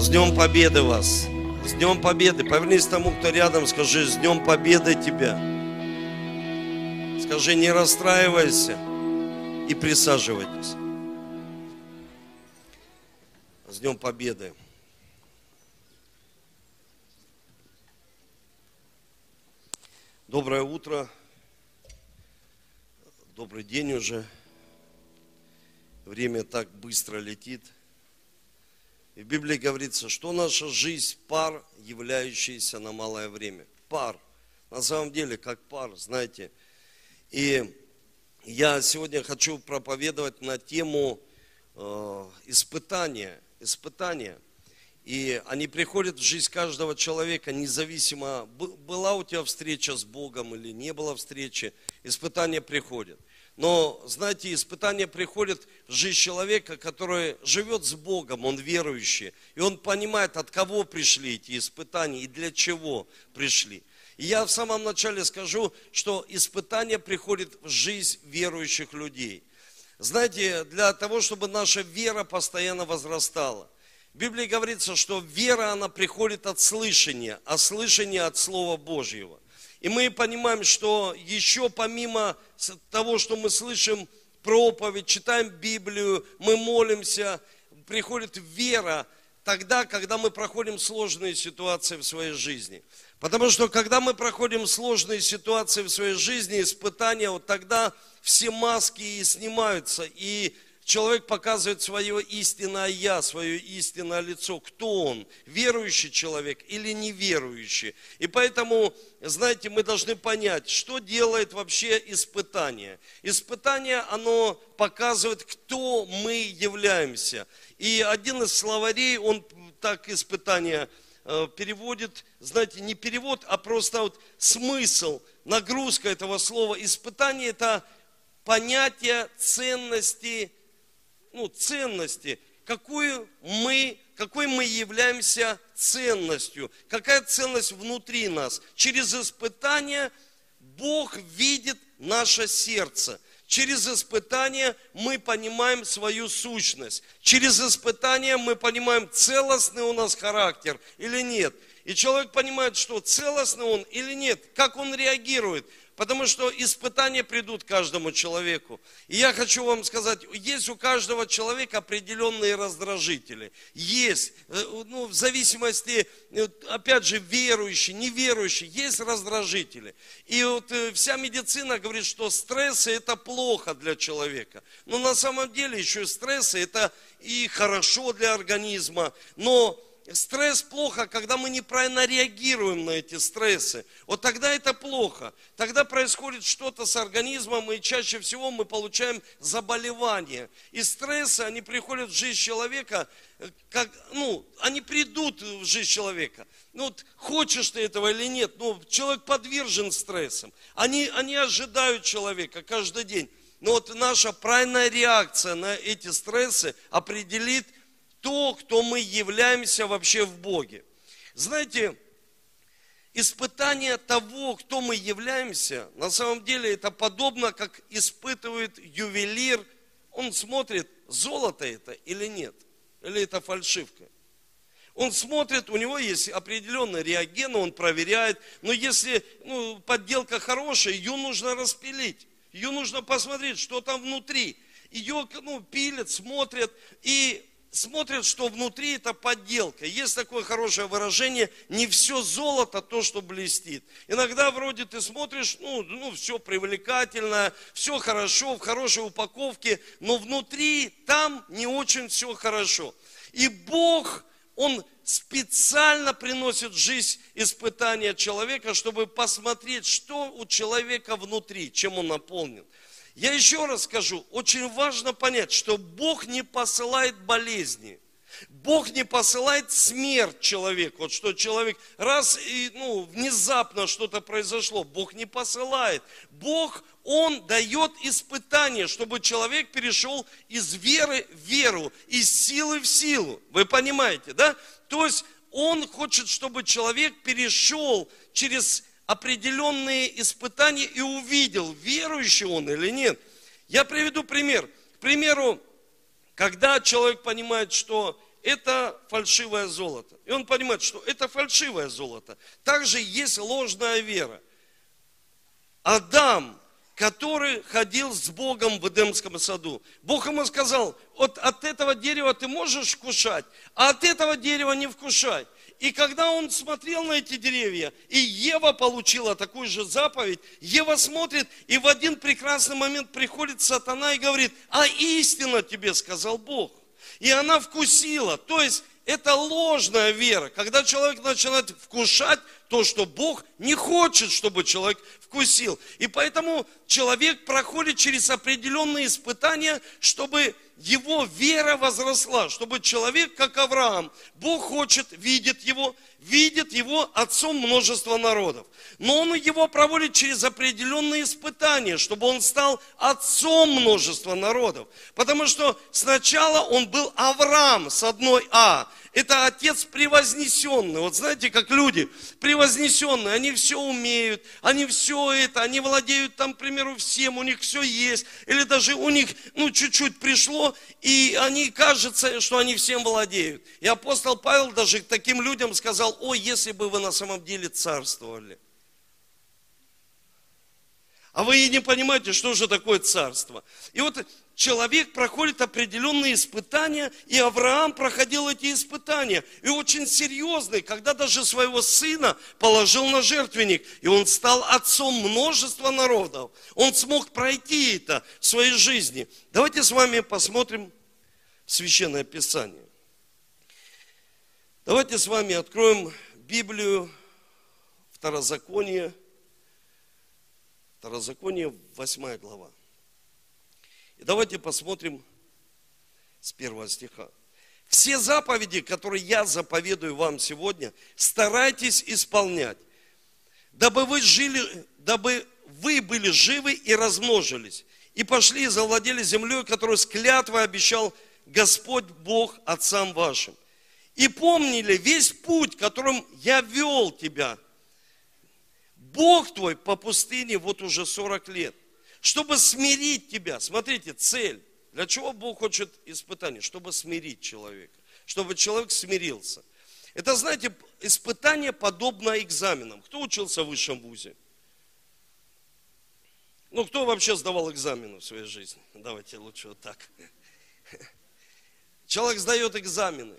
С Днем Победы вас! С Днем Победы! Повернись тому, кто рядом, скажи, с Днем Победы тебя! Скажи, не расстраивайся и присаживайтесь. С Днем Победы! Доброе утро, добрый день уже. Время так быстро летит – и в Библии говорится, что наша жизнь пар, являющийся на малое время. Пар. На самом деле, как пар, знаете. И я сегодня хочу проповедовать на тему э, испытания. Испытания. И они приходят в жизнь каждого человека, независимо, была у тебя встреча с Богом или не была встречи, испытания приходят. Но, знаете, испытания приходят в жизнь человека, который живет с Богом, он верующий, и он понимает, от кого пришли эти испытания и для чего пришли. И я в самом начале скажу, что испытания приходят в жизнь верующих людей. Знаете, для того, чтобы наша вера постоянно возрастала. В Библии говорится, что вера, она приходит от слышания, а слышание от Слова Божьего. И мы понимаем, что еще помимо того, что мы слышим проповедь, читаем Библию, мы молимся, приходит вера тогда, когда мы проходим сложные ситуации в своей жизни. Потому что когда мы проходим сложные ситуации в своей жизни, испытания, вот тогда все маски и снимаются, и человек показывает свое истинное я, свое истинное лицо. Кто он? Верующий человек или неверующий? И поэтому, знаете, мы должны понять, что делает вообще испытание. Испытание, оно показывает, кто мы являемся. И один из словарей, он так испытание э, переводит, знаете, не перевод, а просто вот смысл, нагрузка этого слова. Испытание – это понятие ценности ну, ценности, какую мы, какой мы являемся ценностью, какая ценность внутри нас. Через испытания Бог видит наше сердце. Через испытания мы понимаем свою сущность. Через испытания мы понимаем, целостный у нас характер или нет. И человек понимает, что целостный он или нет, как он реагирует. Потому что испытания придут каждому человеку. И я хочу вам сказать, есть у каждого человека определенные раздражители. Есть, э, ну, в зависимости, э, опять же, верующий, неверующий, есть раздражители. И вот э, вся медицина говорит, что стрессы это плохо для человека. Но на самом деле еще стрессы это и хорошо для организма. Но Стресс плохо, когда мы неправильно реагируем на эти стрессы. Вот тогда это плохо. Тогда происходит что-то с организмом, и чаще всего мы получаем заболевания. И стрессы, они приходят в жизнь человека, э, как, ну, они придут в жизнь человека. Ну, вот, хочешь ты этого или нет, ну, человек подвержен стрессам. Они, они ожидают человека каждый день. Но вот наша правильная реакция на эти стрессы определит, то, кто мы являемся вообще в Боге. Знаете, испытание того, кто мы являемся, на самом деле это подобно, как испытывает ювелир. Он смотрит, золото это или нет, или это фальшивка. Он смотрит, у него есть определенный реаген, он проверяет. Но если ну, подделка хорошая, ее нужно распилить. Ее нужно посмотреть, что там внутри. Ее ну, пилят, смотрят. И смотрят, что внутри это подделка. Есть такое хорошее выражение, не все золото то, что блестит. Иногда вроде ты смотришь, ну, ну все привлекательно, все хорошо, в хорошей упаковке, но внутри там не очень все хорошо. И Бог, Он специально приносит жизнь испытания человека, чтобы посмотреть, что у человека внутри, чем он наполнен. Я еще раз скажу, очень важно понять, что Бог не посылает болезни. Бог не посылает смерть человеку. Вот что человек раз и ну, внезапно что-то произошло. Бог не посылает. Бог, Он дает испытание, чтобы человек перешел из веры в веру, из силы в силу. Вы понимаете, да? То есть Он хочет, чтобы человек перешел через определенные испытания и увидел, верующий он или нет. Я приведу пример. К примеру, когда человек понимает, что это фальшивое золото. И он понимает, что это фальшивое золото. Также есть ложная вера. Адам, который ходил с Богом в Эдемском саду. Бог ему сказал, вот от этого дерева ты можешь вкушать, а от этого дерева не вкушай. И когда он смотрел на эти деревья, и Ева получила такую же заповедь, Ева смотрит, и в один прекрасный момент приходит сатана и говорит, а истинно тебе сказал Бог. И она вкусила. То есть это ложная вера. Когда человек начинает вкушать то, что Бог не хочет, чтобы человек вкусил. И поэтому человек проходит через определенные испытания, чтобы его вера возросла, чтобы человек, как Авраам, Бог хочет, видит его, видит его отцом множества народов. Но он его проводит через определенные испытания, чтобы он стал отцом множества народов. Потому что сначала он был Авраам с одной А, это отец превознесенный. Вот знаете, как люди превознесенные, они все умеют, они все это, они владеют там, к примеру, всем, у них все есть. Или даже у них, ну, чуть-чуть пришло, и они, кажется, что они всем владеют. И апостол Павел даже таким людям сказал, о, если бы вы на самом деле царствовали. А вы и не понимаете, что же такое царство. И вот человек проходит определенные испытания, и Авраам проходил эти испытания. И очень серьезные, когда даже своего сына положил на жертвенник, и он стал отцом множества народов. Он смог пройти это в своей жизни. Давайте с вами посмотрим Священное Писание. Давайте с вами откроем Библию, Второзаконие, Второзаконие, 8 глава. И давайте посмотрим с первого стиха. Все заповеди, которые я заповедую вам сегодня, старайтесь исполнять, дабы вы жили, дабы вы были живы и размножились, и пошли и завладели землей, которую с клятвой обещал Господь Бог отцам вашим. И помнили весь путь, которым я вел тебя. Бог твой по пустыне вот уже 40 лет – чтобы смирить тебя. Смотрите, цель. Для чего Бог хочет испытания? Чтобы смирить человека. Чтобы человек смирился. Это, знаете, испытание подобно экзаменам. Кто учился в высшем вузе? Ну, кто вообще сдавал экзамены в своей жизни? Давайте лучше вот так. Человек сдает экзамены.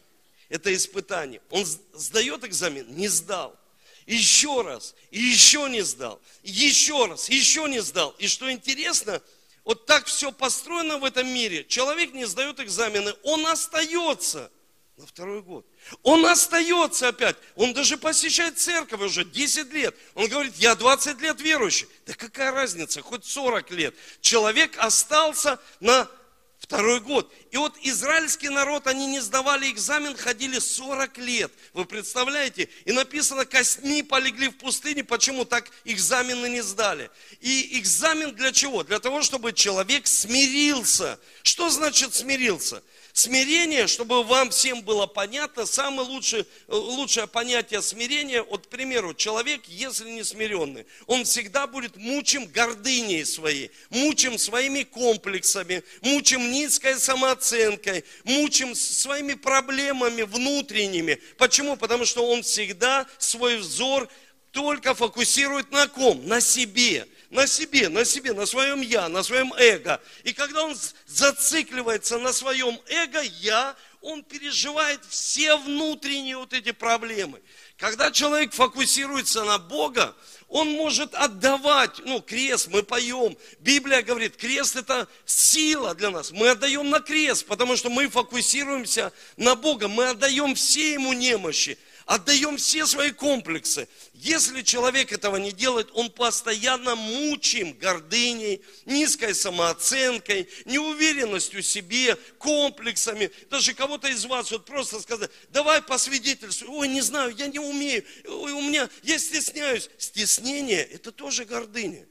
Это испытание. Он сдает экзамен, не сдал еще раз, еще не сдал, еще раз, еще не сдал. И что интересно, вот так все построено в этом мире. Человек не сдает экзамены, он остается на второй год. Он остается опять. Он даже посещает церковь уже 10 лет. Он говорит, я 20 лет верующий. Да какая разница, хоть 40 лет. Человек остался на Второй год. И вот израильский народ, они не сдавали экзамен, ходили 40 лет. Вы представляете? И написано, костьми полегли в пустыне. Почему так экзамены не сдали? И экзамен для чего? Для того, чтобы человек смирился. Что значит смирился? Смирение, чтобы вам всем было понятно, самое лучшее, лучшее понятие смирения, вот, к примеру, человек, если не смиренный, он всегда будет мучим гордыней своей, мучим своими комплексами, мучим низкой самооценкой, мучим своими проблемами внутренними. Почему? Потому что он всегда свой взор только фокусирует на ком? На себе на себе, на себе, на своем я, на своем эго. И когда он зацикливается на своем эго я, он переживает все внутренние вот эти проблемы. Когда человек фокусируется на Бога, он может отдавать, ну, крест, мы поем. Библия говорит, крест это сила для нас. Мы отдаем на крест, потому что мы фокусируемся на Бога. Мы отдаем все ему немощи отдаем все свои комплексы. Если человек этого не делает, он постоянно мучим гордыней, низкой самооценкой, неуверенностью в себе, комплексами. Даже кого-то из вас вот просто сказать, давай по свидетельству, ой, не знаю, я не умею, ой, у меня, я стесняюсь. Стеснение – это тоже гордыня.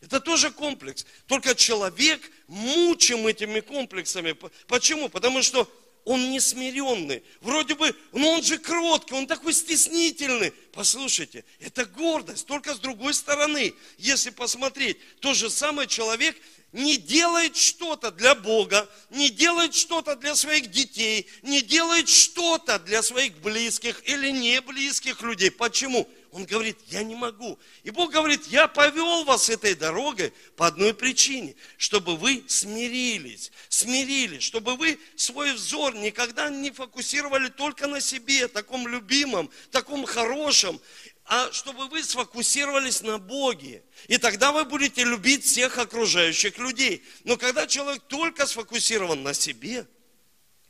Это тоже комплекс. Только человек мучим этими комплексами. Почему? Потому что он не смиренный. Вроде бы, но он же кроткий, он такой стеснительный. Послушайте, это гордость, только с другой стороны. Если посмотреть, то же самое человек не делает что-то для Бога, не делает что-то для своих детей, не делает что-то для своих близких или не близких людей. Почему? Он говорит, я не могу. И Бог говорит, я повел вас этой дорогой по одной причине, чтобы вы смирились, смирились, чтобы вы свой взор никогда не фокусировали только на себе, таком любимом, таком хорошем, а чтобы вы сфокусировались на Боге. И тогда вы будете любить всех окружающих людей. Но когда человек только сфокусирован на себе,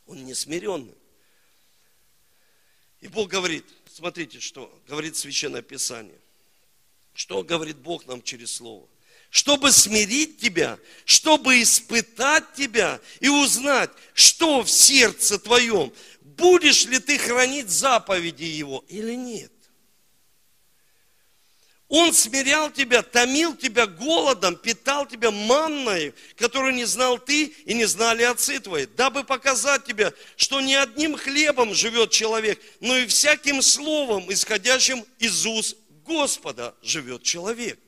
он не смиренный. И Бог говорит, смотрите, что говорит Священное Писание. Что говорит Бог нам через Слово? Чтобы смирить тебя, чтобы испытать тебя и узнать, что в сердце твоем, будешь ли ты хранить заповеди Его или нет. Он смирял тебя, томил тебя голодом, питал тебя манной, которую не знал ты и не знали отцы твои, дабы показать тебе, что не одним хлебом живет человек, но и всяким словом, исходящим из уст Господа, живет человек.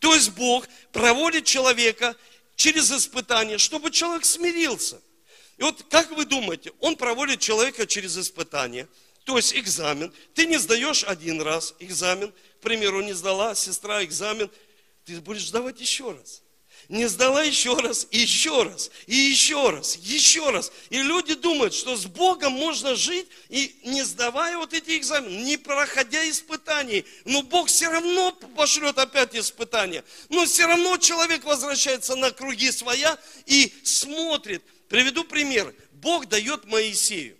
То есть Бог проводит человека через испытание, чтобы человек смирился. И вот как вы думаете, Он проводит человека через испытание, то есть экзамен. Ты не сдаешь один раз экзамен, примеру, не сдала сестра экзамен, ты будешь сдавать еще раз. Не сдала еще раз, и еще раз, и еще раз, еще раз. И люди думают, что с Богом можно жить, и не сдавая вот эти экзамены, не проходя испытаний. Но Бог все равно пошлет опять испытания. Но все равно человек возвращается на круги своя и смотрит. Приведу пример. Бог дает Моисею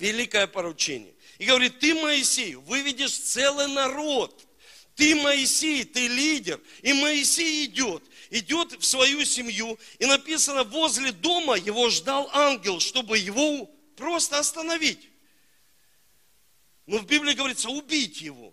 великое поручение. И говорит, ты, Моисей, выведешь целый народ. Ты, Моисей, ты лидер. И Моисей идет, идет в свою семью. И написано, возле дома его ждал ангел, чтобы его просто остановить. Но в Библии говорится, убить его.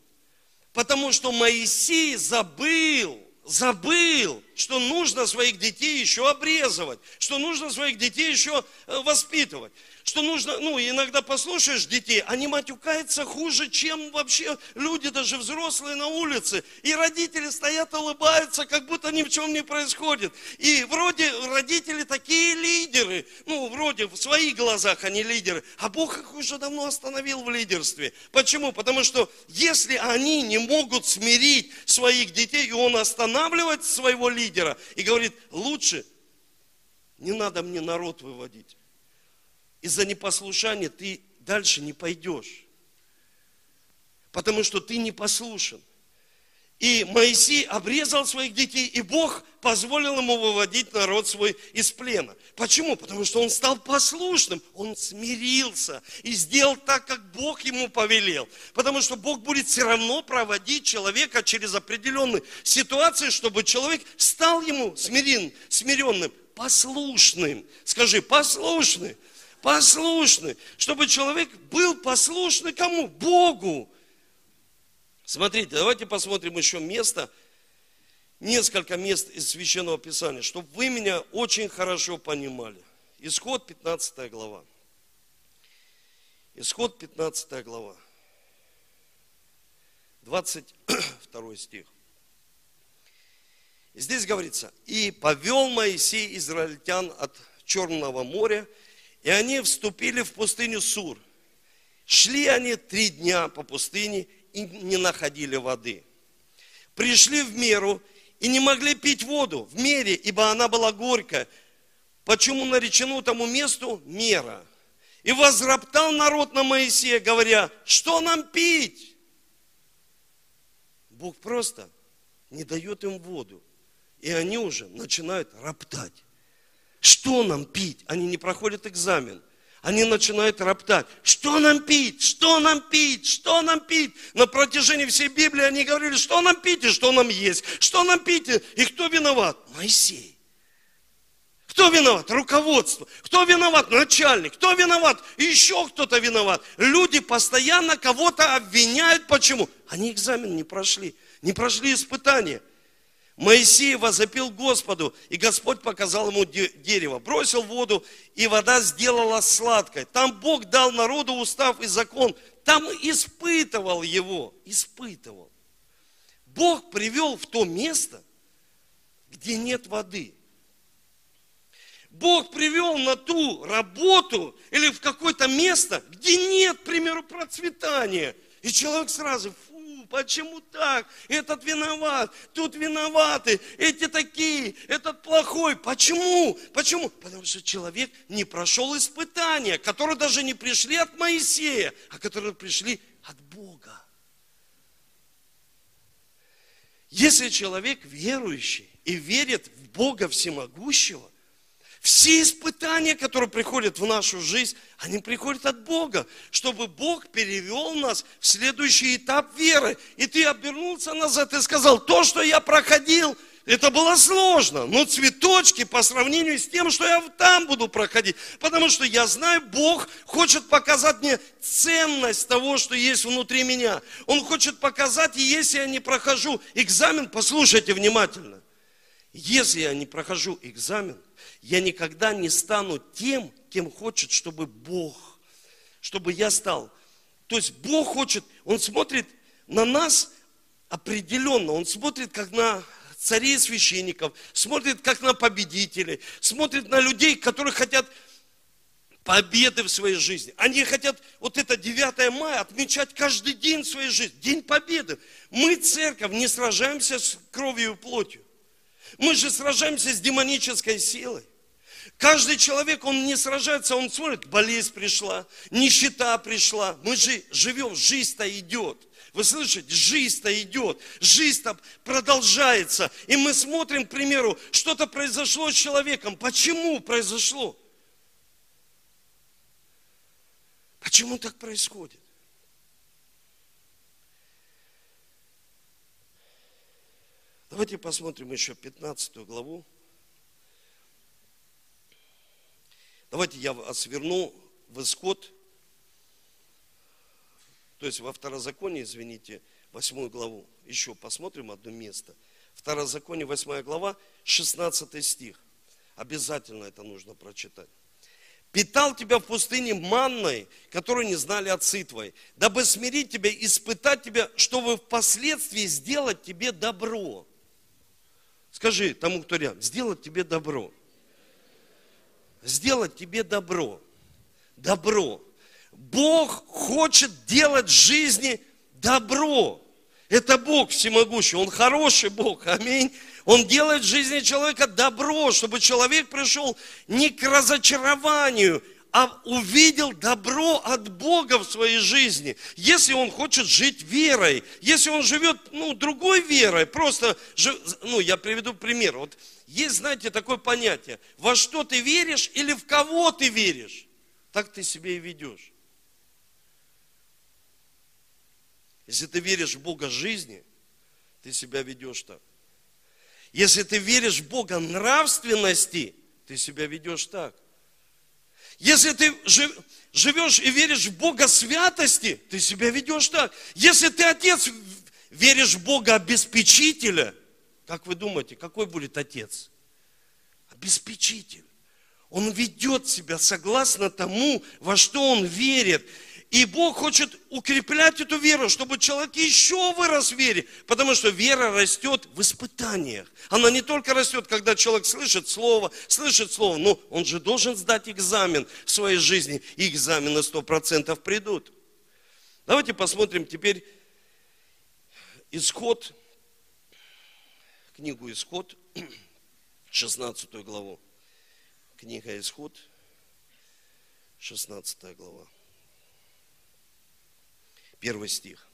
Потому что Моисей забыл, забыл, что нужно своих детей еще обрезывать, что нужно своих детей еще э, воспитывать что нужно, ну, иногда послушаешь детей, они матюкаются хуже, чем вообще люди, даже взрослые на улице. И родители стоят, улыбаются, как будто ни в чем не происходит. И вроде родители такие лидеры, ну, вроде в своих глазах они лидеры, а Бог их уже давно остановил в лидерстве. Почему? Потому что если они не могут смирить своих детей, и он останавливает своего лидера и говорит, лучше не надо мне народ выводить из-за непослушания ты дальше не пойдешь. Потому что ты не послушен. И Моисей обрезал своих детей, и Бог позволил ему выводить народ свой из плена. Почему? Потому что он стал послушным, он смирился и сделал так, как Бог ему повелел. Потому что Бог будет все равно проводить человека через определенные ситуации, чтобы человек стал ему смирен, смиренным, послушным. Скажи, послушный послушны, чтобы человек был послушный кому? Богу. Смотрите, давайте посмотрим еще место, несколько мест из Священного Писания, чтобы вы меня очень хорошо понимали. Исход 15 глава. Исход 15 глава. 22 стих. здесь говорится, и повел Моисей израильтян от Черного моря и они вступили в пустыню Сур. Шли они три дня по пустыне и не находили воды. Пришли в меру и не могли пить воду в мере, ибо она была горькая. Почему наречено тому месту мера? И возроптал народ на Моисея, говоря, что нам пить? Бог просто не дает им воду. И они уже начинают роптать. Что нам пить? Они не проходят экзамен. Они начинают роптать. Что нам пить? Что нам пить? Что нам пить? На протяжении всей Библии они говорили, что нам пить и что нам есть. Что нам пить и кто виноват? Моисей. Кто виноват? Руководство. Кто виноват? Начальник. Кто виноват? еще кто-то виноват. Люди постоянно кого-то обвиняют. Почему? Они экзамен не прошли. Не прошли испытания. Моисей возопил Господу, и Господь показал ему дерево, бросил воду, и вода сделала сладкой. Там Бог дал народу устав и закон, там испытывал его, испытывал. Бог привел в то место, где нет воды. Бог привел на ту работу или в какое-то место, где нет, к примеру, процветания. И человек сразу, почему так? Этот виноват, тут виноваты, эти такие, этот плохой. Почему? Почему? Потому что человек не прошел испытания, которые даже не пришли от Моисея, а которые пришли от Бога. Если человек верующий и верит в Бога Всемогущего, все испытания, которые приходят в нашу жизнь, они приходят от Бога, чтобы Бог перевел нас в следующий этап веры. И ты обернулся назад и сказал, то, что я проходил, это было сложно, но цветочки по сравнению с тем, что я там буду проходить. Потому что я знаю, Бог хочет показать мне ценность того, что есть внутри меня. Он хочет показать, и если я не прохожу экзамен, послушайте внимательно. Если я не прохожу экзамен, я никогда не стану тем, кем хочет, чтобы Бог, чтобы я стал. То есть Бог хочет, Он смотрит на нас определенно, Он смотрит как на царей и священников, смотрит как на победителей, смотрит на людей, которые хотят победы в своей жизни. Они хотят вот это 9 мая отмечать каждый день в своей жизни, день победы. Мы, церковь, не сражаемся с кровью и плотью. Мы же сражаемся с демонической силой. Каждый человек, он не сражается, он смотрит, болезнь пришла, нищета пришла. Мы же живем, жизнь-то идет. Вы слышите, жизнь-то идет, жизнь-то продолжается. И мы смотрим, к примеру, что-то произошло с человеком. Почему произошло? Почему так происходит? Давайте посмотрим еще 15 главу. Давайте я вас верну в исход, то есть во второзаконие, извините, восьмую главу. Еще посмотрим одно место. Второзаконие, восьмая глава, 16 стих. Обязательно это нужно прочитать. Питал тебя в пустыне манной, которую не знали отцы твои, дабы смирить тебя, испытать тебя, чтобы впоследствии сделать тебе добро. Скажи тому, кто рядом, сделать тебе добро сделать тебе добро. Добро. Бог хочет делать в жизни добро. Это Бог всемогущий, Он хороший Бог, аминь. Он делает в жизни человека добро, чтобы человек пришел не к разочарованию, а увидел добро от Бога в своей жизни. Если он хочет жить верой, если он живет, ну, другой верой, просто, ну, я приведу пример. Вот есть, знаете, такое понятие, во что ты веришь или в кого ты веришь, так ты себя и ведешь. Если ты веришь в Бога жизни, ты себя ведешь так. Если ты веришь в Бога нравственности, ты себя ведешь так. Если ты живешь и веришь в Бога святости, ты себя ведешь так. Если ты отец, веришь в Бога обеспечителя, как вы думаете, какой будет отец? Обеспечитель. Он ведет себя согласно тому, во что он верит. И Бог хочет укреплять эту веру, чтобы человек еще вырос в вере. Потому что вера растет в испытаниях. Она не только растет, когда человек слышит слово, слышит слово, но он же должен сдать экзамен в своей жизни. И экзамены сто процентов придут. Давайте посмотрим теперь исход, книгу Исход, 16 главу. Книга Исход, 16 глава первый стих.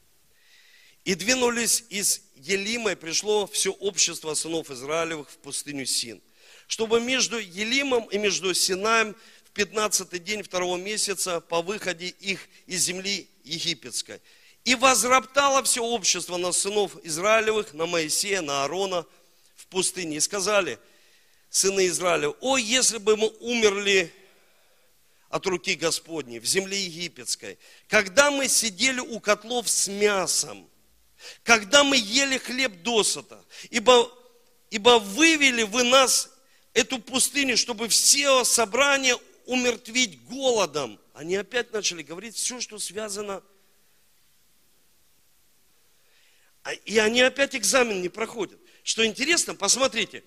И двинулись из Елима, и пришло все общество сынов Израилевых в пустыню Син, чтобы между Елимом и между Синаем в 15 день второго месяца по выходе их из земли египетской. И возроптало все общество на сынов Израилевых, на Моисея, на Аарона в пустыне. И сказали, сыны Израилева, о, если бы мы умерли от руки Господней в земле египетской, когда мы сидели у котлов с мясом, когда мы ели хлеб досыта, ибо, ибо вывели вы нас эту пустыню, чтобы все собрания умертвить голодом. Они опять начали говорить все, что связано. И они опять экзамен не проходят. Что интересно, посмотрите,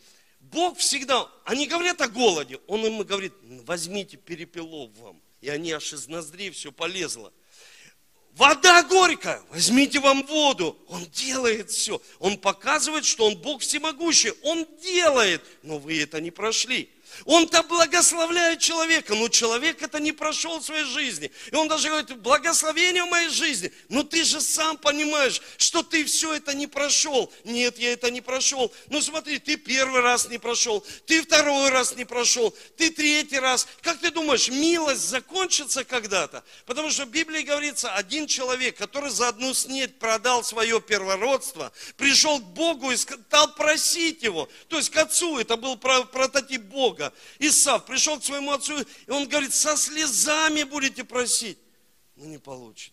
Бог всегда, они говорят о голоде, Он им говорит, возьмите перепелов вам. И они аж из ноздрей все полезло. Вода горькая, возьмите вам воду. Он делает все. Он показывает, что он Бог всемогущий. Он делает, но вы это не прошли. Он-то благословляет человека, но человек это не прошел в своей жизни. И он даже говорит, благословение в моей жизни. Но ты же сам понимаешь, что ты все это не прошел. Нет, я это не прошел. Ну смотри, ты первый раз не прошел, ты второй раз не прошел, ты третий раз. Как ты думаешь, милость закончится когда-то? Потому что в Библии говорится, один человек, который за одну снедь продал свое первородство, пришел к Богу и стал просить его. То есть к отцу, это был прототип Бога. Бога. Исав пришел к своему отцу, и он говорит, со слезами будете просить, но не получите.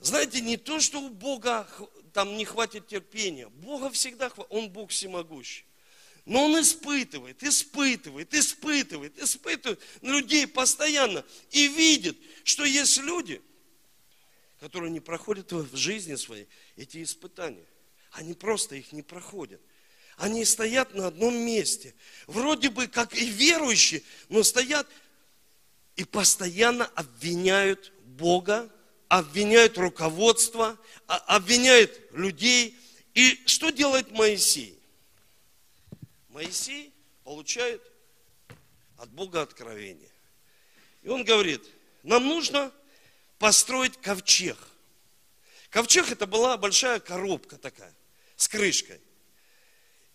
Знаете, не то, что у Бога там не хватит терпения. Бога всегда хватит, Он Бог всемогущий. Но Он испытывает, испытывает, испытывает, испытывает людей постоянно. И видит, что есть люди, которые не проходят в жизни своей эти испытания. Они просто их не проходят. Они стоят на одном месте. Вроде бы как и верующие, но стоят и постоянно обвиняют Бога, обвиняют руководство, а, обвиняют людей. И что делает Моисей? Моисей получает от Бога откровение. И он говорит, нам нужно построить ковчег. Ковчег это была большая коробка такая, с крышкой.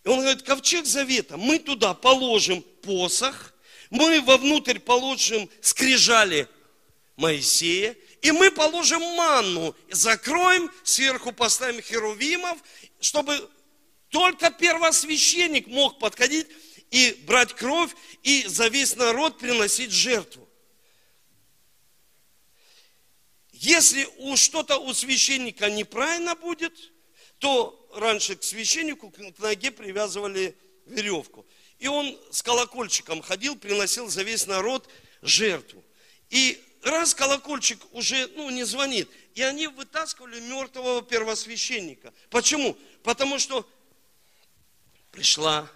И он говорит, ковчег завета, мы туда положим посох, мы вовнутрь положим скрижали Моисея, и мы положим манну, закроем, сверху поставим херувимов, чтобы только первосвященник мог подходить и брать кровь, и за весь народ приносить жертву. Если у что-то у священника неправильно будет, то раньше к священнику к ноге привязывали веревку. И он с колокольчиком ходил, приносил за весь народ жертву. И раз колокольчик уже ну, не звонит, и они вытаскивали мертвого первосвященника. Почему? Потому что пришла,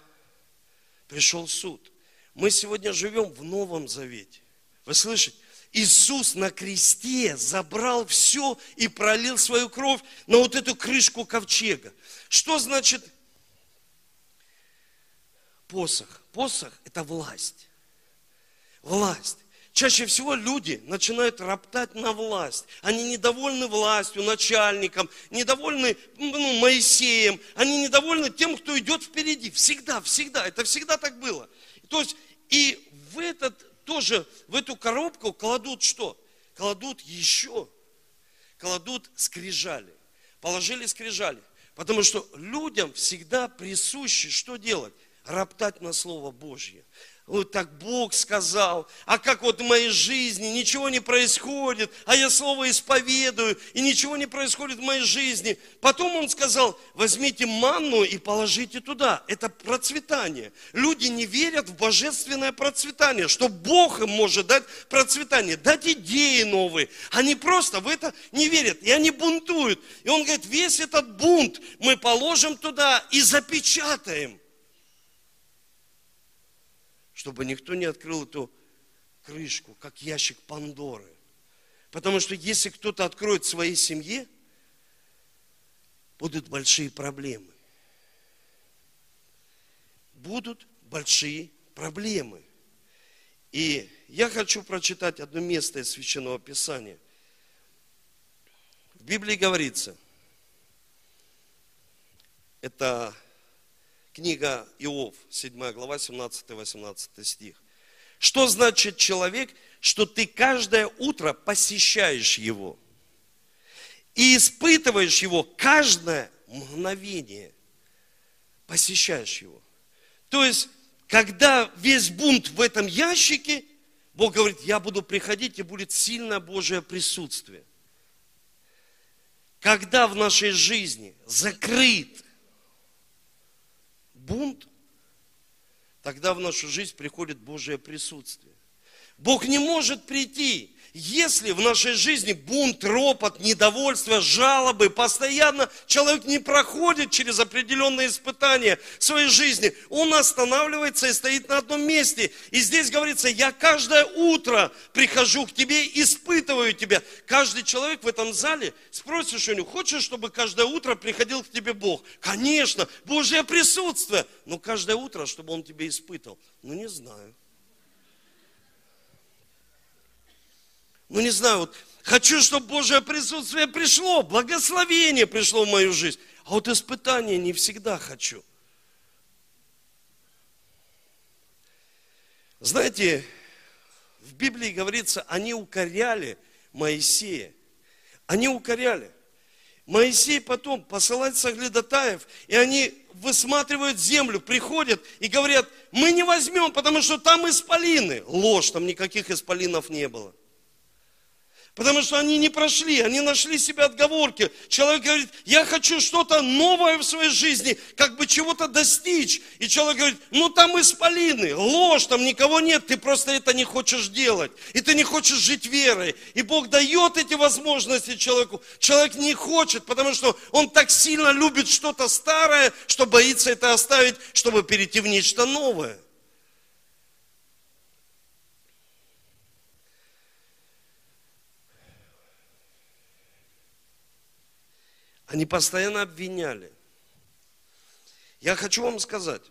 пришел суд. Мы сегодня живем в Новом Завете. Вы слышите? Иисус на кресте забрал все и пролил свою кровь на вот эту крышку ковчега. Что значит посох? Посох – это власть. Власть. Чаще всего люди начинают роптать на власть. Они недовольны властью, начальником, недовольны ну, Моисеем, они недовольны тем, кто идет впереди. Всегда, всегда. Это всегда так было. То есть и в этот тоже в эту коробку кладут что? Кладут еще, кладут скрижали. Положили скрижали. Потому что людям всегда присуще что делать? Роптать на Слово Божье вот так Бог сказал, а как вот в моей жизни ничего не происходит, а я слово исповедую, и ничего не происходит в моей жизни. Потом он сказал, возьмите манну и положите туда. Это процветание. Люди не верят в божественное процветание, что Бог им может дать процветание, дать идеи новые. Они просто в это не верят, и они бунтуют. И он говорит, весь этот бунт мы положим туда и запечатаем чтобы никто не открыл эту крышку, как ящик Пандоры. Потому что если кто-то откроет в своей семье, будут большие проблемы. Будут большие проблемы. И я хочу прочитать одно место из Священного Писания. В Библии говорится, это Книга Иов, 7 глава, 17-18 стих. Что значит человек, что ты каждое утро посещаешь его и испытываешь его каждое мгновение, посещаешь его. То есть, когда весь бунт в этом ящике, Бог говорит, я буду приходить, и будет сильное Божье присутствие. Когда в нашей жизни закрыт бунт, тогда в нашу жизнь приходит Божье присутствие. Бог не может прийти, если в нашей жизни бунт, ропот, недовольство, жалобы, постоянно человек не проходит через определенные испытания своей жизни, он останавливается и стоит на одном месте. И здесь говорится, я каждое утро прихожу к тебе, испытываю тебя. Каждый человек в этом зале спросишь у него, хочешь, чтобы каждое утро приходил к тебе Бог? Конечно, Божье присутствие. Но каждое утро, чтобы он тебя испытывал. Ну, не знаю. Ну не знаю, вот хочу, чтобы Божье присутствие пришло, благословение пришло в мою жизнь. А вот испытания не всегда хочу. Знаете, в Библии говорится, они укоряли Моисея. Они укоряли. Моисей потом посылает соглядатаев, и они высматривают землю, приходят и говорят, мы не возьмем, потому что там исполины. Ложь, там никаких исполинов не было. Потому что они не прошли, они нашли себе отговорки. Человек говорит, я хочу что-то новое в своей жизни, как бы чего-то достичь. И человек говорит, ну там исполины, ложь, там никого нет, ты просто это не хочешь делать. И ты не хочешь жить верой. И Бог дает эти возможности человеку. Человек не хочет, потому что он так сильно любит что-то старое, что боится это оставить, чтобы перейти в нечто новое. Они постоянно обвиняли. Я хочу вам сказать,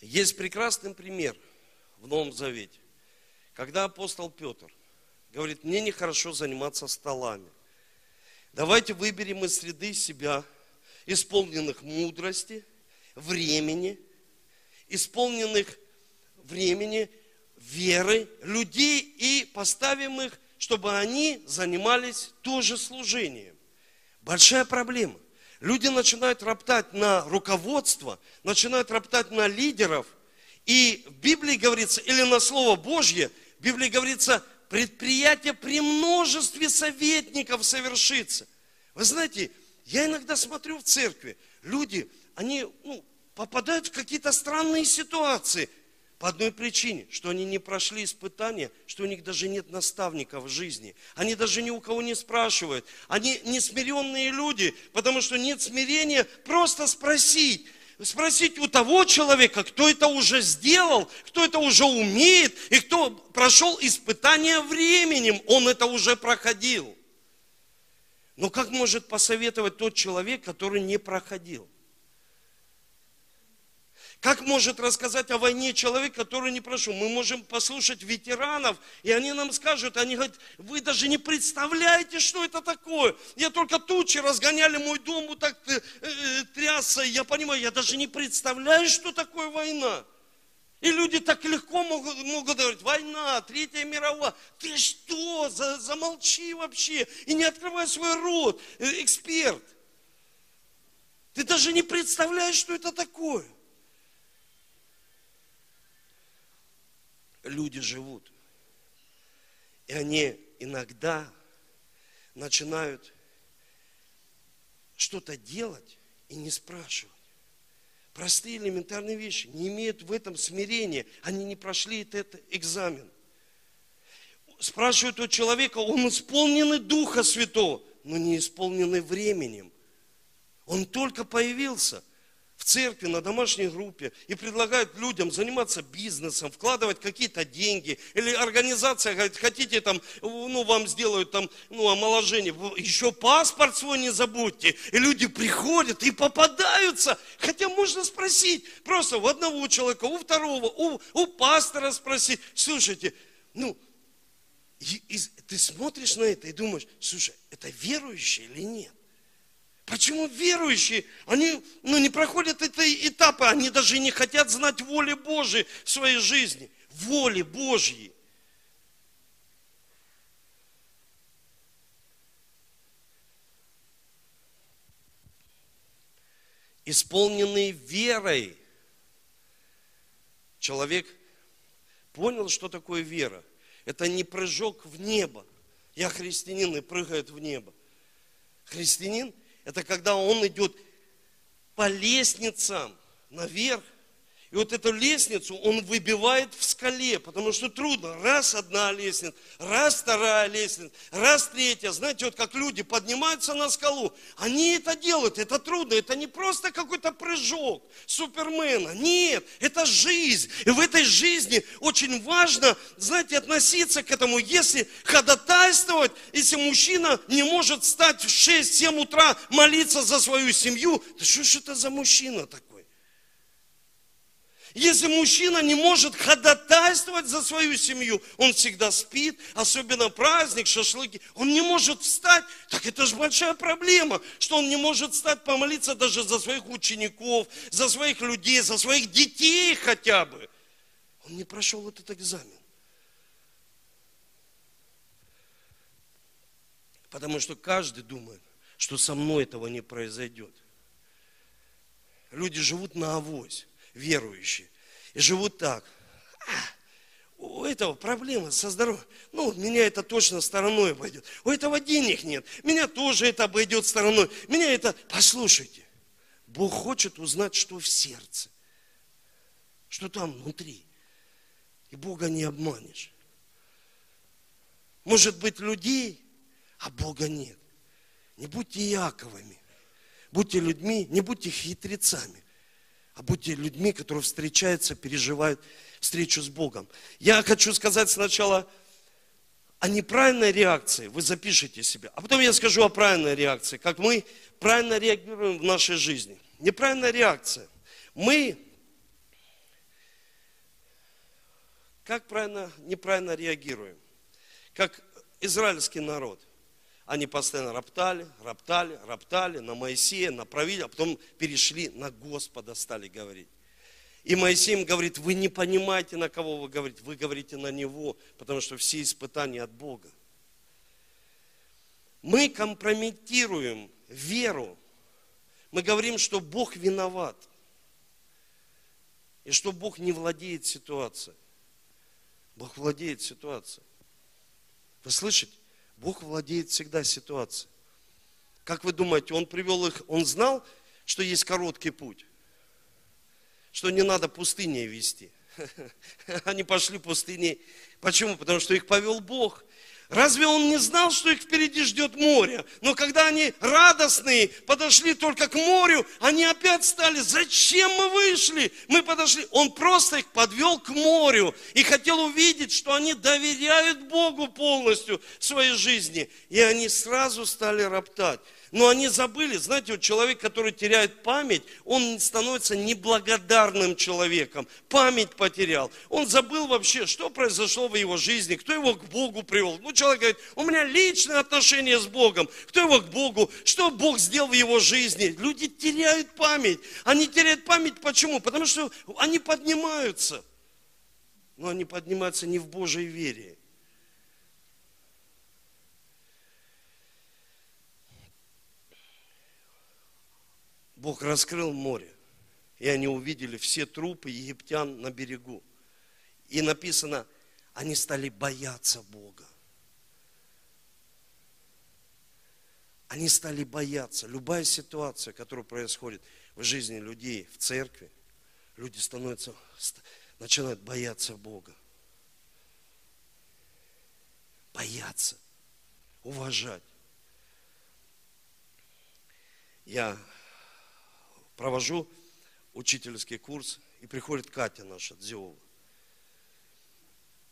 есть прекрасный пример в Новом Завете, когда апостол Петр говорит, мне нехорошо заниматься столами. Давайте выберем из среды себя, исполненных мудрости, времени, исполненных времени, веры, людей и поставим их чтобы они занимались тоже служением. Большая проблема. Люди начинают роптать на руководство, начинают роптать на лидеров. И в Библии говорится, или на Слово Божье, в Библии говорится, предприятие при множестве советников совершится. Вы знаете, я иногда смотрю в церкви, люди, они ну, попадают в какие-то странные ситуации. По одной причине, что они не прошли испытания, что у них даже нет наставника в жизни. Они даже ни у кого не спрашивают. Они не смиренные люди, потому что нет смирения просто спросить. Спросить у того человека, кто это уже сделал, кто это уже умеет, и кто прошел испытание временем, он это уже проходил. Но как может посоветовать тот человек, который не проходил? Как может рассказать о войне человек, который не прошел? Мы можем послушать ветеранов, и они нам скажут, они говорят, вы даже не представляете, что это такое. Я только тучи разгоняли мой дом, вот так э, э, трясся, я понимаю, я даже не представляю, что такое война. И люди так легко могут, могут говорить, война, Третья мировая. Ты что, за, замолчи вообще и не открывай свой рот, э, эксперт. Ты даже не представляешь, что это такое. Люди живут. И они иногда начинают что-то делать и не спрашивать. Простые элементарные вещи. Не имеют в этом смирения. Они не прошли этот экзамен. Спрашивают у человека, он исполненный Духа Святого, но не исполненный временем. Он только появился в церкви, на домашней группе и предлагают людям заниматься бизнесом, вкладывать какие-то деньги. Или организация говорит, хотите там, ну, вам сделают там, ну, омоложение. Еще паспорт свой не забудьте. И люди приходят и попадаются. Хотя можно спросить, просто у одного человека, у второго, у, у пастора спросить. Слушайте, ну, и, и, ты смотришь на это и думаешь, слушай, это верующий или нет? Почему верующие, они ну, не проходят этой этапы, они даже не хотят знать воли Божьей в своей жизни, воли Божьей. Исполненный верой, человек понял, что такое вера. Это не прыжок в небо. Я христианин и прыгает в небо. Христианин – это когда он идет по лестницам наверх, И вот эту лестницу он выбивает в скале, потому что трудно. Раз одна лестница, раз вторая лестница, раз третья. Знаете, вот как люди поднимаются на скалу, они это делают, это трудно, это не просто какой-то прыжок супермена. Нет, это жизнь. И в этой жизни очень важно, знаете, относиться к этому. Если ходатайствовать, если мужчина не может встать в 6-7 утра молиться за свою семью, то что ж это за мужчина такой? Если мужчина не может ходатайствовать за свою семью, он всегда спит, особенно праздник, шашлыки, он не может встать, так это же большая проблема, что он не может встать помолиться даже за своих учеников, за своих людей, за своих детей хотя бы. Он не прошел этот экзамен. Потому что каждый думает, что со мной этого не произойдет. Люди живут на авось верующие. И живут так. А, у этого проблема со здоровьем. Ну, меня это точно стороной обойдет. У этого денег нет. Меня тоже это обойдет стороной. Меня это... Послушайте, Бог хочет узнать, что в сердце. Что там внутри. И Бога не обманешь. Может быть, людей, а Бога нет. Не будьте Яковами. Будьте людьми, не будьте хитрецами а будьте людьми, которые встречаются, переживают встречу с Богом. Я хочу сказать сначала о неправильной реакции. Вы запишите себе. А потом я скажу о правильной реакции. Как мы правильно реагируем в нашей жизни. Неправильная реакция. Мы как правильно, неправильно реагируем. Как израильский народ. Они постоянно роптали, роптали, роптали на Моисея, на правителя, а потом перешли на Господа, стали говорить. И Моисей им говорит, вы не понимаете, на кого вы говорите, вы говорите на Него, потому что все испытания от Бога. Мы компрометируем веру. Мы говорим, что Бог виноват. И что Бог не владеет ситуацией. Бог владеет ситуацией. Вы слышите? Бог владеет всегда ситуацией. Как вы думаете, Он привел их, Он знал, что есть короткий путь? Что не надо пустыней вести. Они пошли пустыней. Почему? Потому что их повел Бог. Разве он не знал, что их впереди ждет море? Но когда они радостные, подошли только к морю, они опять стали, зачем мы вышли? Мы подошли. Он просто их подвел к морю и хотел увидеть, что они доверяют Богу полностью своей жизни. И они сразу стали роптать. Но они забыли, знаете, вот человек, который теряет память, он становится неблагодарным человеком. Память потерял. Он забыл вообще, что произошло в его жизни, кто его к Богу привел. Ну, человек говорит, у меня личные отношения с Богом. Кто его к Богу? Что Бог сделал в его жизни? Люди теряют память. Они теряют память почему? Потому что они поднимаются. Но они поднимаются не в Божьей вере. Бог раскрыл море, и они увидели все трупы египтян на берегу. И написано, они стали бояться Бога. Они стали бояться. Любая ситуация, которая происходит в жизни людей, в церкви, люди становятся, начинают бояться Бога. Бояться, уважать. Я провожу учительский курс, и приходит Катя наша, Дзеова.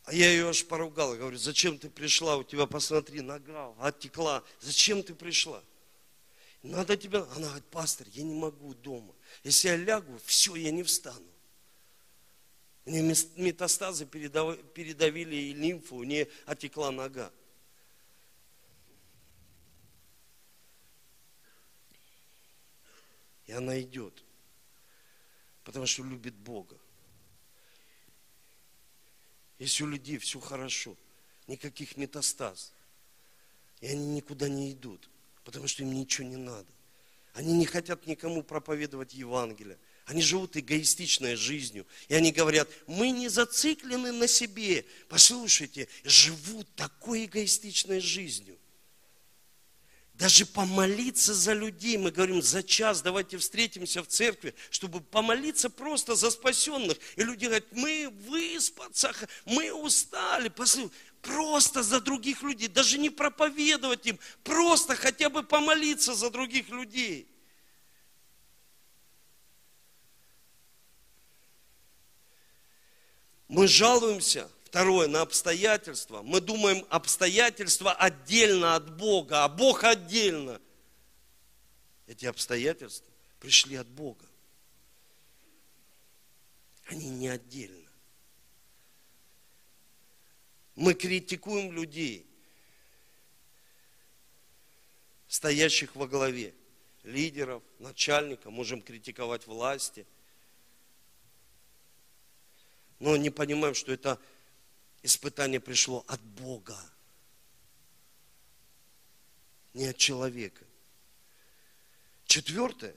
А я ее аж поругал, говорю, зачем ты пришла, у тебя, посмотри, нога оттекла, зачем ты пришла? Надо тебя, она говорит, пастор, я не могу дома. Если я лягу, все, я не встану. У нее метастазы передавили и лимфу, у нее отекла нога. И она идет, потому что любит Бога. Если у людей все хорошо, никаких метастаз, и они никуда не идут, потому что им ничего не надо. Они не хотят никому проповедовать Евангелие. Они живут эгоистичной жизнью. И они говорят, мы не зациклены на себе. Послушайте, живут такой эгоистичной жизнью. Даже помолиться за людей. Мы говорим, за час давайте встретимся в церкви, чтобы помолиться просто за спасенных. И люди говорят, мы выспаться, мы устали. Послушай, просто за других людей, даже не проповедовать им, просто хотя бы помолиться за других людей. Мы жалуемся Второе, на обстоятельства. Мы думаем, обстоятельства отдельно от Бога, а Бог отдельно. Эти обстоятельства пришли от Бога. Они не отдельно. Мы критикуем людей, стоящих во главе, лидеров, начальника, можем критиковать власти, но не понимаем, что это испытание пришло от Бога, не от человека. Четвертое.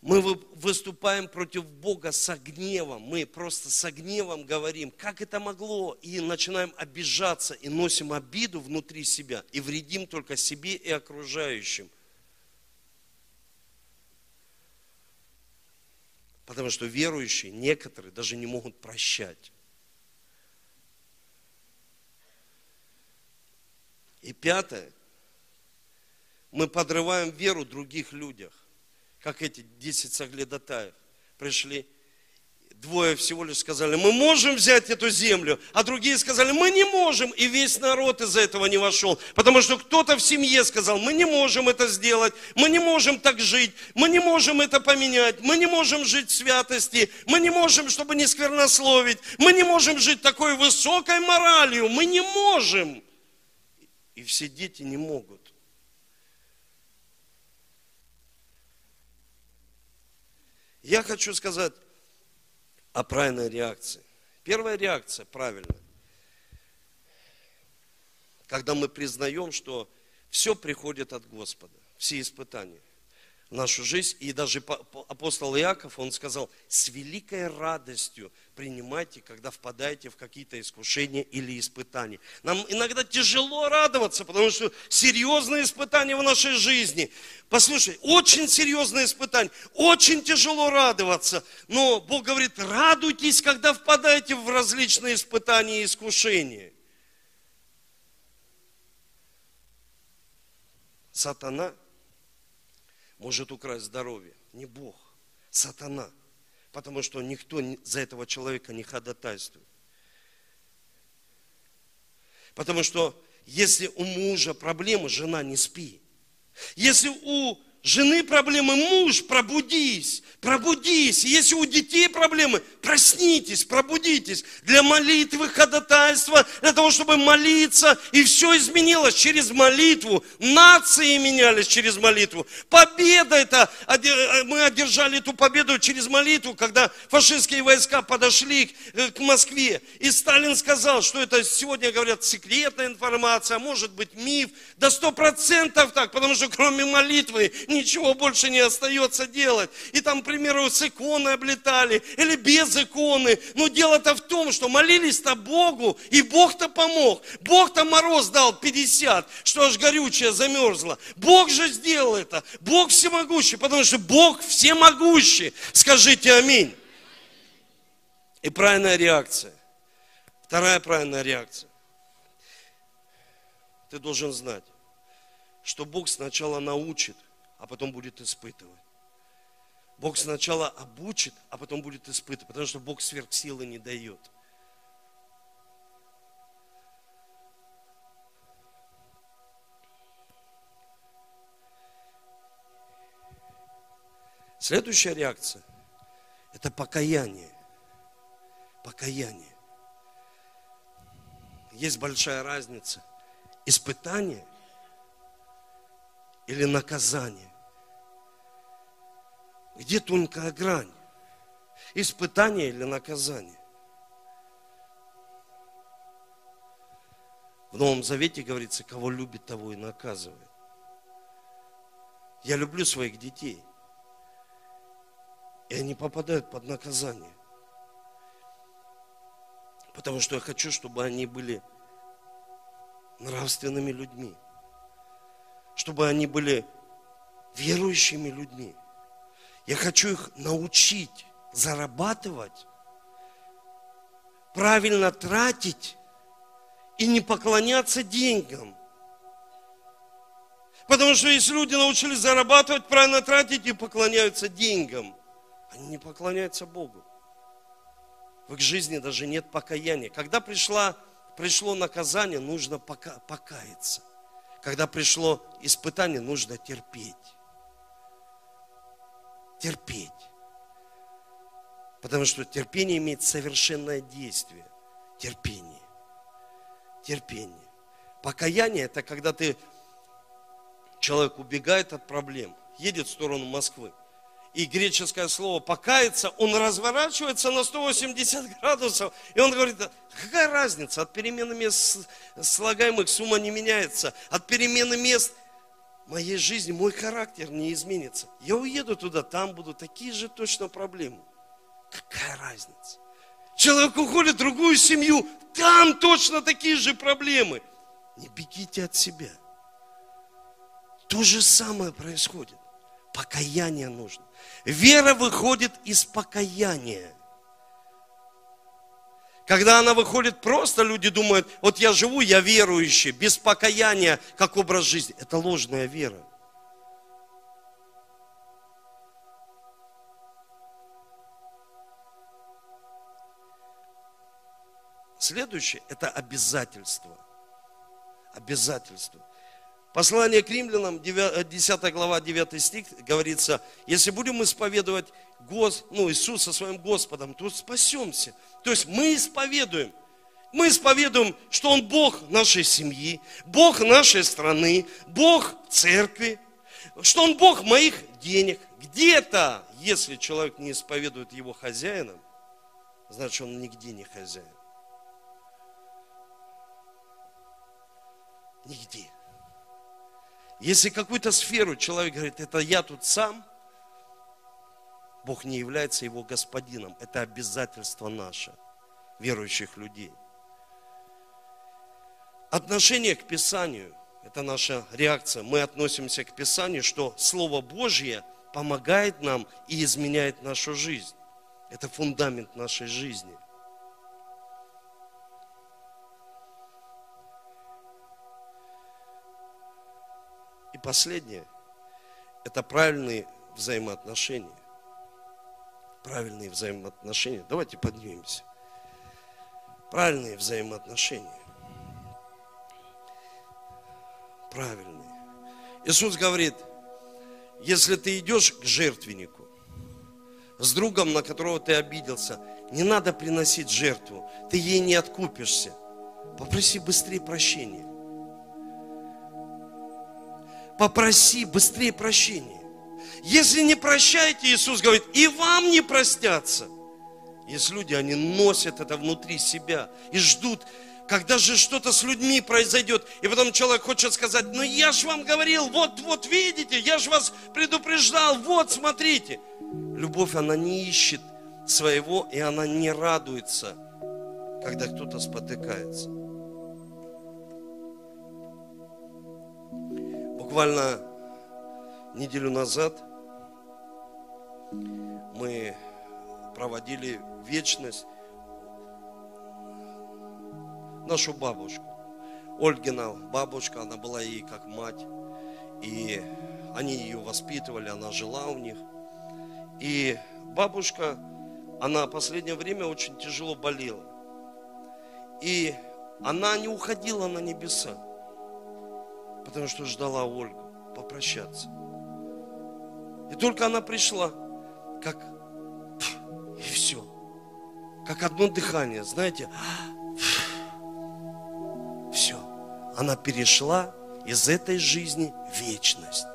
Мы выступаем против Бога с гневом. Мы просто с гневом говорим, как это могло, и начинаем обижаться, и носим обиду внутри себя, и вредим только себе и окружающим. Потому что верующие, некоторые даже не могут прощать. И пятое, мы подрываем веру других людях, как эти 10 соглядатаев пришли. Двое всего лишь сказали, мы можем взять эту землю, а другие сказали, мы не можем. И весь народ из-за этого не вошел. Потому что кто-то в семье сказал, мы не можем это сделать, мы не можем так жить, мы не можем это поменять, мы не можем жить в святости, мы не можем, чтобы не сквернословить, мы не можем жить такой высокой моралью, мы не можем. И все дети не могут. Я хочу сказать о правильной реакции. Первая реакция правильная. Когда мы признаем, что все приходит от Господа, все испытания нашу жизнь. И даже апостол Иаков, он сказал, с великой радостью принимайте, когда впадаете в какие-то искушения или испытания. Нам иногда тяжело радоваться, потому что серьезные испытания в нашей жизни. Послушай, очень серьезные испытания, очень тяжело радоваться. Но Бог говорит, радуйтесь, когда впадаете в различные испытания и искушения. Сатана – может украсть здоровье. Не Бог, сатана. Потому что никто за этого человека не ходатайствует. Потому что если у мужа проблемы, жена не спи. Если у жены проблемы, муж, пробудись, пробудись. Если у детей проблемы, проснитесь, пробудитесь. Для молитвы, ходатайства, для того, чтобы молиться, и все изменилось через молитву. Нации менялись через молитву. Победа это, мы одержали эту победу через молитву, когда фашистские войска подошли к Москве. И Сталин сказал, что это сегодня, говорят, секретная информация, может быть миф. Да сто процентов так, потому что кроме молитвы ничего больше не остается делать. И там, к примеру, с иконы облетали или без иконы. Но дело-то в том, что молились-то Богу, и Бог-то помог. Бог-то мороз дал 50, что аж горючее замерзло. Бог же сделал это. Бог всемогущий, потому что Бог всемогущий. Скажите аминь. И правильная реакция. Вторая правильная реакция. Ты должен знать, что Бог сначала научит – а потом будет испытывать. Бог сначала обучит, а потом будет испытывать, потому что Бог сверхсилы не дает. Следующая реакция – это покаяние. Покаяние. Есть большая разница. Испытание или наказание. Где тонкая грань? Испытание или наказание? В Новом Завете говорится, кого любит, того и наказывает. Я люблю своих детей. И они попадают под наказание. Потому что я хочу, чтобы они были нравственными людьми. чтобы они были верующими людьми. Я хочу их научить зарабатывать, правильно тратить и не поклоняться деньгам. Потому что если люди научились зарабатывать, правильно тратить и поклоняются деньгам, они не поклоняются Богу. В их жизни даже нет покаяния. Когда пришла, пришло наказание, нужно пока, покаяться. Когда пришло испытание, нужно терпеть. Терпеть. Потому что терпение имеет совершенное действие. Терпение. Терпение. Покаяние – это когда ты, человек убегает от проблем, едет в сторону Москвы. И греческое слово покаяться, он разворачивается на 180 градусов. И он говорит, какая разница, от перемены мест слагаемых сумма не меняется. От перемены мест моей жизни, мой характер не изменится. Я уеду туда, там будут такие же точно проблемы. Какая разница? Человек уходит в другую семью, там точно такие же проблемы. Не бегите от себя. То же самое происходит. Покаяние нужно. Вера выходит из покаяния. Когда она выходит просто, люди думают, вот я живу, я верующий, без покаяния, как образ жизни. Это ложная вера. Следующее – это обязательство. Обязательство. Послание к римлянам, 10 э, глава, 9 стих, говорится, если будем исповедовать Гос, ну, Иисуса своим Господом, то спасемся. То есть мы исповедуем. Мы исповедуем, что Он Бог нашей семьи, Бог нашей страны, Бог церкви, что Он Бог моих денег. Где-то, если человек не исповедует его хозяином, значит, он нигде не хозяин. Нигде. Если какую-то сферу человек говорит, это я тут сам, Бог не является его господином. Это обязательство наше, верующих людей. Отношение к Писанию – это наша реакция. Мы относимся к Писанию, что Слово Божье помогает нам и изменяет нашу жизнь. Это фундамент нашей жизни. Последнее – это правильные взаимоотношения. Правильные взаимоотношения. Давайте поднимемся. Правильные взаимоотношения. Правильные. Иисус говорит, если ты идешь к жертвеннику, с другом, на которого ты обиделся, не надо приносить жертву, ты ей не откупишься. Попроси быстрее прощения попроси быстрее прощения. Если не прощаете, Иисус говорит, и вам не простятся. Есть люди, они носят это внутри себя и ждут, когда же что-то с людьми произойдет. И потом человек хочет сказать, ну я же вам говорил, вот, вот видите, я же вас предупреждал, вот смотрите. Любовь, она не ищет своего, и она не радуется, когда кто-то спотыкается. Буквально неделю назад мы проводили вечность нашу бабушку. Ольгина бабушка, она была ей как мать. И они ее воспитывали, она жила у них. И бабушка, она в последнее время очень тяжело болела. И она не уходила на небеса потому что ждала Ольгу попрощаться. И только она пришла, как и все. Как одно дыхание, знаете, все. Она перешла из этой жизни в вечность.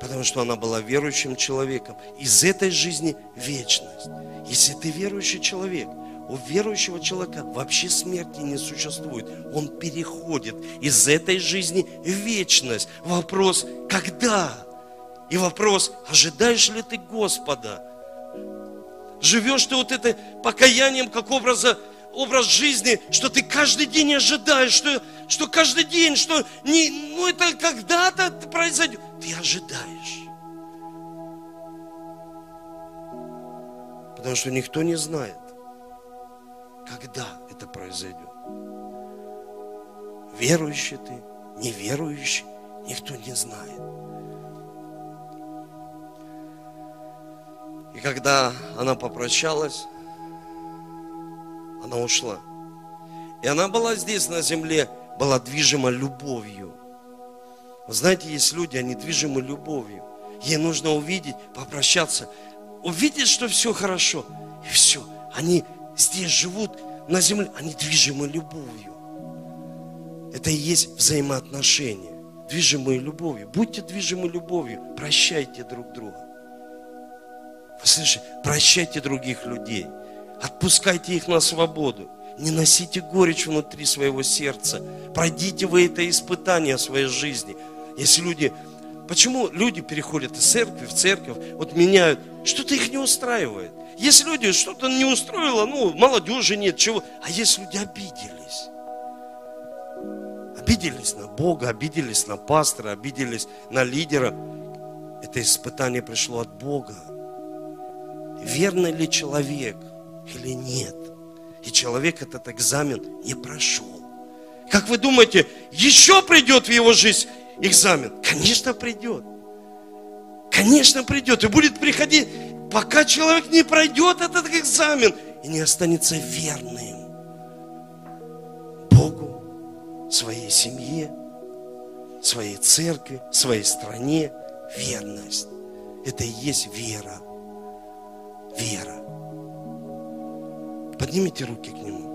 Потому что она была верующим человеком. Из этой жизни вечность. Если ты верующий человек – у верующего человека вообще смерти не существует. Он переходит из этой жизни в вечность. Вопрос, когда? И вопрос, ожидаешь ли ты Господа? Живешь ты вот это покаянием, как образа образ жизни, что ты каждый день ожидаешь, что, что каждый день, что не, ну это когда-то произойдет. Ты ожидаешь. Потому что никто не знает, когда это произойдет. Верующий ты, неверующий, никто не знает. И когда она попрощалась, она ушла. И она была здесь, на земле, была движима любовью. Вы знаете, есть люди, они движимы любовью. Ей нужно увидеть, попрощаться, увидеть, что все хорошо. И все. Они здесь живут, на земле, они движимы любовью. Это и есть взаимоотношения, движимые любовью. Будьте движимы любовью, прощайте друг друга. Вы слышите? Прощайте других людей. Отпускайте их на свободу. Не носите горечь внутри своего сердца. Пройдите вы это испытание своей жизни. Если люди... Почему люди переходят из церкви в церковь, вот меняют, что-то их не устраивает. Есть люди, что-то не устроило, ну, молодежи нет, чего. А есть люди обиделись. Обиделись на Бога, обиделись на пастора, обиделись на лидера. Это испытание пришло от Бога верный ли человек или нет. И человек этот экзамен не прошел. Как вы думаете, еще придет в его жизнь экзамен? Конечно, придет. Конечно, придет. И будет приходить, пока человек не пройдет этот экзамен и не останется верным Богу, своей семье, своей церкви, своей стране. Верность. Это и есть вера вера. Поднимите руки к Нему.